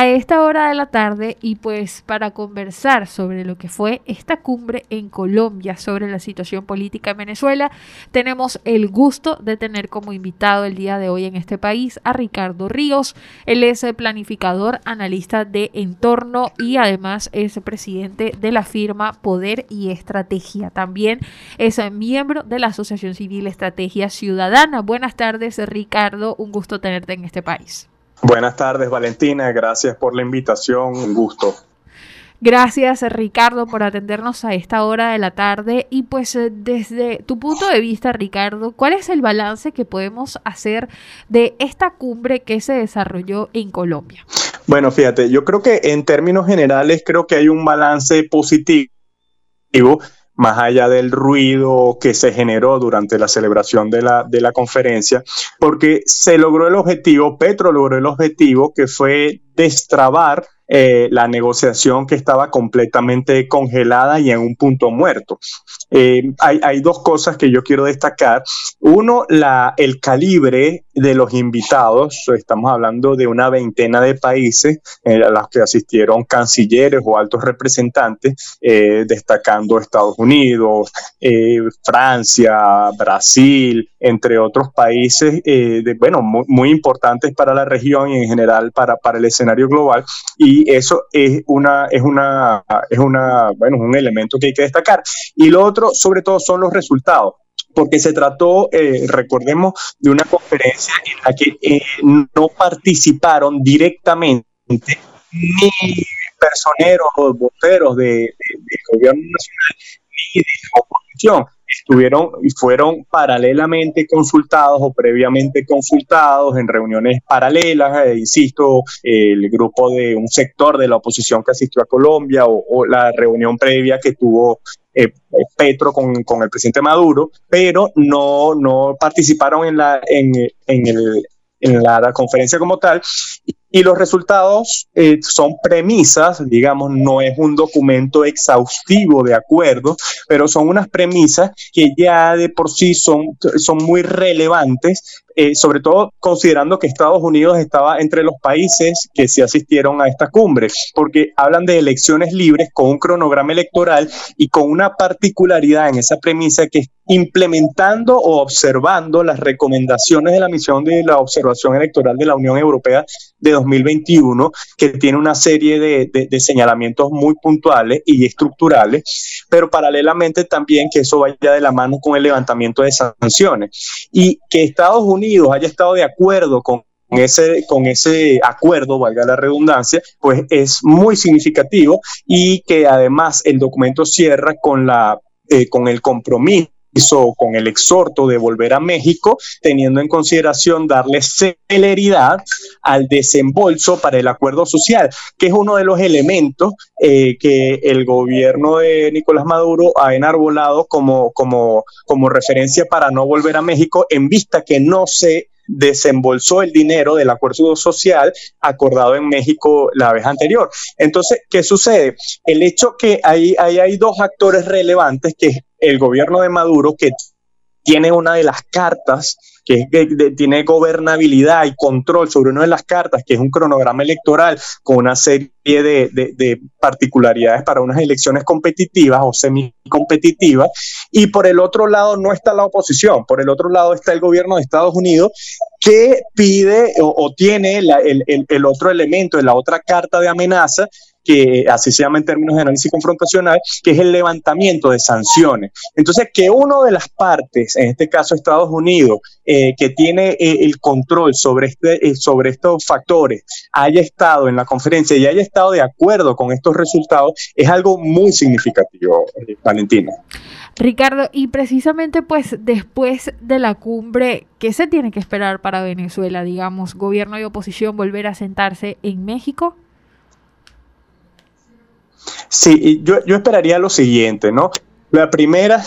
A esta hora de la tarde y pues para conversar sobre lo que fue esta cumbre en Colombia sobre la situación política en Venezuela, tenemos el gusto de tener como invitado el día de hoy en este país a Ricardo Ríos. Él es planificador, analista de entorno y además es presidente de la firma Poder y Estrategia. También es miembro de la Asociación Civil Estrategia Ciudadana. Buenas tardes, Ricardo. Un gusto tenerte en este país. Buenas tardes, Valentina. Gracias por la invitación. Un gusto. Gracias, Ricardo, por atendernos a esta hora de la tarde. Y pues eh, desde tu punto de vista, Ricardo, ¿cuál es el balance que podemos hacer de esta cumbre que se desarrolló en Colombia? Bueno, fíjate, yo creo que en términos generales creo que hay un balance positivo más allá del ruido que se generó durante la celebración de la, de la conferencia, porque se logró el objetivo, Petro logró el objetivo que fue destrabar eh, la negociación que estaba completamente congelada y en un punto muerto. Eh, hay, dos cosas que yo quiero destacar. Uno, la, el calibre de los invitados. Estamos hablando de una veintena de países eh, a los que asistieron cancilleres o altos representantes, destacando Estados Unidos, Francia, Brasil, entre otros países, de, bueno, muy, muy, importantes para la región y en general para, para el escenario global. Y eso es una, es una, es una, bueno, un elemento que hay que destacar. Y lo otro, sobre todo, son los resultados porque se trató, eh, recordemos, de una conferencia en la que eh, no participaron directamente ni personeros o voceros del de, gobierno nacional la oposición, estuvieron y fueron paralelamente consultados o previamente consultados en reuniones paralelas, eh, insisto, el grupo de un sector de la oposición que asistió a Colombia o, la reunión previa que tuvo eh, Petro con, el presidente Maduro, pero no, no participaron en la, en, en, el, en la conferencia como tal. Y los resultados eh, son premisas, digamos, no es un documento exhaustivo de acuerdo, pero son unas premisas que ya de por sí son, son muy relevantes eh, sobre todo considerando que Estados Unidos estaba entre los países que se asistieron a esta cumbre, porque hablan de elecciones libres con un cronograma electoral y con una particularidad en esa premisa que implementando o observando las recomendaciones de la misión de la observación electoral de la Unión Europea de 2021, que tiene una serie de, de señalamientos muy puntuales y estructurales, pero paralelamente también que eso vaya de la mano con el levantamiento de sanciones. Y que Estados Unidos haya estado de acuerdo con ese, con ese acuerdo, valga la redundancia, pues es muy significativo y que además el documento cierra con, la, eh, con el compromiso con el exhorto de volver a México, teniendo en consideración darle celeridad al desembolso para el acuerdo social, que es uno de los elementos eh, que el gobierno de Nicolás Maduro ha enarbolado como, como, como referencia para no volver a México, en vista que no se desembolsó el dinero del acuerdo social acordado en México la vez anterior. Entonces, ¿qué sucede? El hecho que hay, hay, hay dos actores relevantes, que es el gobierno de Maduro, que tiene una de las cartas que, tiene gobernabilidad y control sobre una de las cartas, que es un cronograma electoral con una serie de, particularidades para unas elecciones competitivas o semi-competitivas. Y por el otro lado no está la oposición, por el otro lado está el gobierno de Estados Unidos que pide o, tiene el, el otro elemento, la otra carta de amenaza, que así se llama en términos de análisis confrontacional, que es el levantamiento de sanciones. Entonces, que una de las partes, en este caso Estados Unidos, eh, que tiene eh, el control sobre, este, eh, sobre estos factores, haya estado en la conferencia y haya estado de acuerdo con estos resultados, es algo muy significativo, Valentina. Ricardo, y precisamente pues después de la cumbre, ¿qué se tiene que esperar para Venezuela, digamos, gobierno y oposición volver a sentarse en México? Sí, yo, yo esperaría lo siguiente, ¿no? La primera,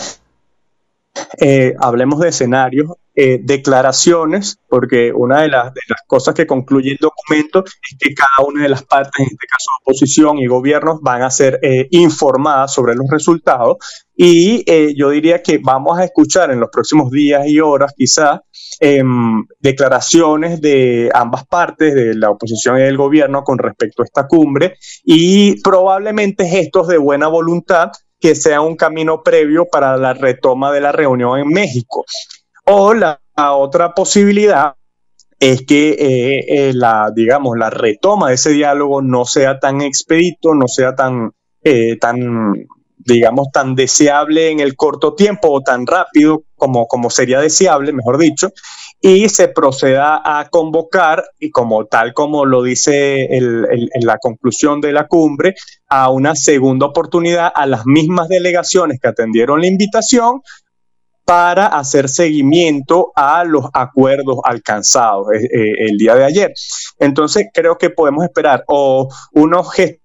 eh, hablemos de escenarios, eh, declaraciones, porque una de las, cosas que concluye el documento es que cada una de las partes, en este caso oposición y gobiernos, van a ser eh, informadas sobre los resultados. Y eh, yo diría que vamos a escuchar en los próximos días y horas quizás em, declaraciones de ambas partes, de la oposición y del gobierno, con respecto a esta cumbre y probablemente gestos de buena voluntad que sea un camino previo para la retoma de la reunión en México. O la, otra posibilidad es que eh, eh, la, digamos, la retoma de ese diálogo no sea tan expedito, no sea tan, eh, tan, digamos, tan deseable en el corto tiempo o tan rápido como, como sería deseable, mejor dicho, y se proceda a convocar, y como tal como lo dice en la conclusión de la cumbre, a una segunda oportunidad a las mismas delegaciones que atendieron la invitación para hacer seguimiento a los acuerdos alcanzados eh, eh, el día de ayer. Entonces, creo que podemos esperar o unos gestos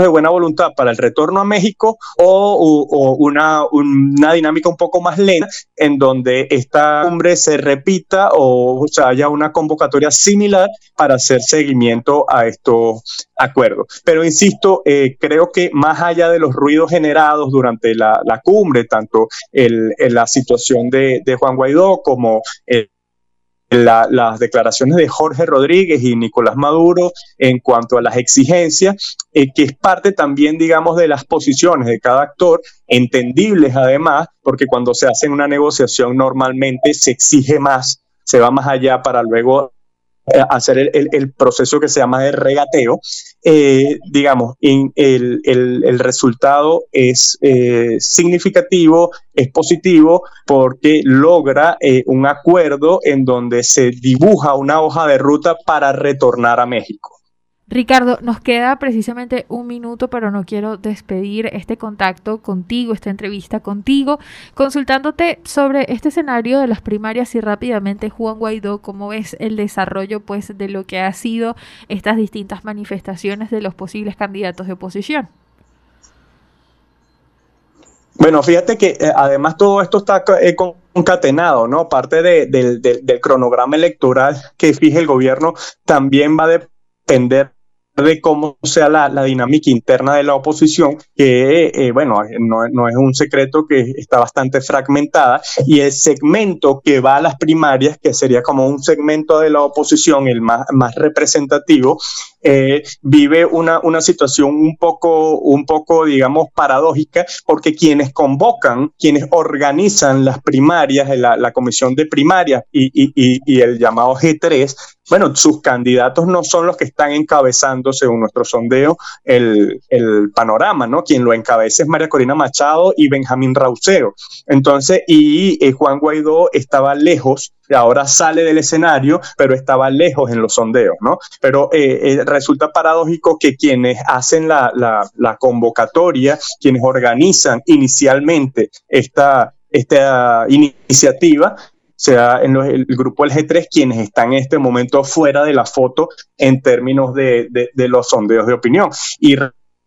de buena voluntad para el retorno a México o, una, una, dinámica un poco más lenta en donde esta cumbre se repita o, haya una convocatoria similar para hacer seguimiento a estos acuerdos. Pero insisto, eh, creo que más allá de los ruidos generados durante la, cumbre, tanto el, la situación de, de Juan Guaidó como el las declaraciones de Jorge Rodríguez y Nicolás Maduro en cuanto a las exigencias, eh, que es parte también, digamos, de las posiciones de cada actor, entendibles además, porque cuando se hace una negociación normalmente se exige más, se va más allá para luego hacer el, el, proceso que se llama de regateo, eh, digamos, el, el, resultado es eh, significativo, es positivo, porque logra un acuerdo en donde se dibuja una hoja de ruta para retornar a México. Ricardo, nos queda precisamente un minuto, pero no quiero despedir este contacto contigo, esta entrevista contigo, consultándote sobre este escenario de las primarias y rápidamente, Juan Guaidó, cómo ves el desarrollo pues de lo que ha sido estas distintas manifestaciones de los posibles candidatos de oposición. Bueno, fíjate que eh, además todo esto está eh, concatenado, ¿no? Parte del cronograma electoral que fije el gobierno también va a depender de cómo sea la, dinámica interna de la oposición, que, eh, bueno, no, es un secreto que está bastante fragmentada, y el segmento que va a las primarias, que sería como un segmento de la oposición, el más, más representativo, eh, vive una, una situación un poco, un poco, digamos, paradójica, porque quienes convocan, quienes organizan las primarias, la, la comisión de primarias y, y, y el llamado G3, bueno, sus candidatos no son los que están encabezando, según nuestro sondeo, el, panorama, ¿no? Quien lo encabeza es María Corina Machado y Benjamín Rauseo. Entonces, y Juan Guaidó estaba lejos, ahora sale del escenario, pero estaba lejos en los sondeos, ¿no? Pero eh, eh, resulta paradójico que quienes hacen la, la convocatoria, quienes organizan inicialmente esta, esta iniciativa sea en el grupo del G3 quienes están en este momento fuera de la foto en términos de, de los sondeos de opinión. Y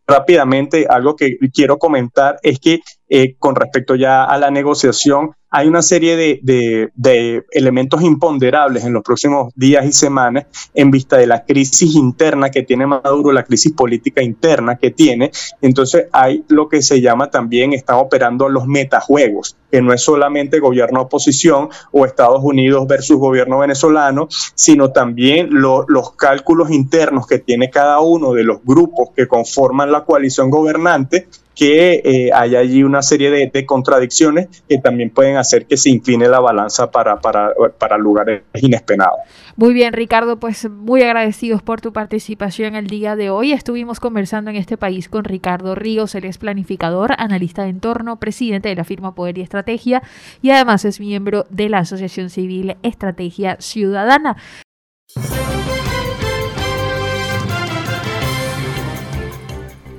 rápidamente, algo que quiero comentar es que eh, con respecto ya a la negociación, hay una serie de, elementos imponderables en los próximos días y semanas en vista de la crisis interna que tiene Maduro, la crisis política interna que tiene. Entonces hay lo que se llama también, están operando los metajuegos, que no es solamente gobierno-oposición o Estados Unidos versus gobierno venezolano, sino también los cálculos internos que tiene cada uno de los grupos que conforman la coalición gobernante que eh, hay allí una serie de, contradicciones que también pueden hacer que se incline la balanza para, para, para lugares inesperados. Muy bien, Ricardo, pues muy agradecidos por tu participación el día de hoy. Estuvimos conversando en este país con Ricardo Ríos, él es planificador, analista de entorno, presidente de la firma Poder y Estrategia y además es miembro de la Asociación Civil Estrategia Ciudadana.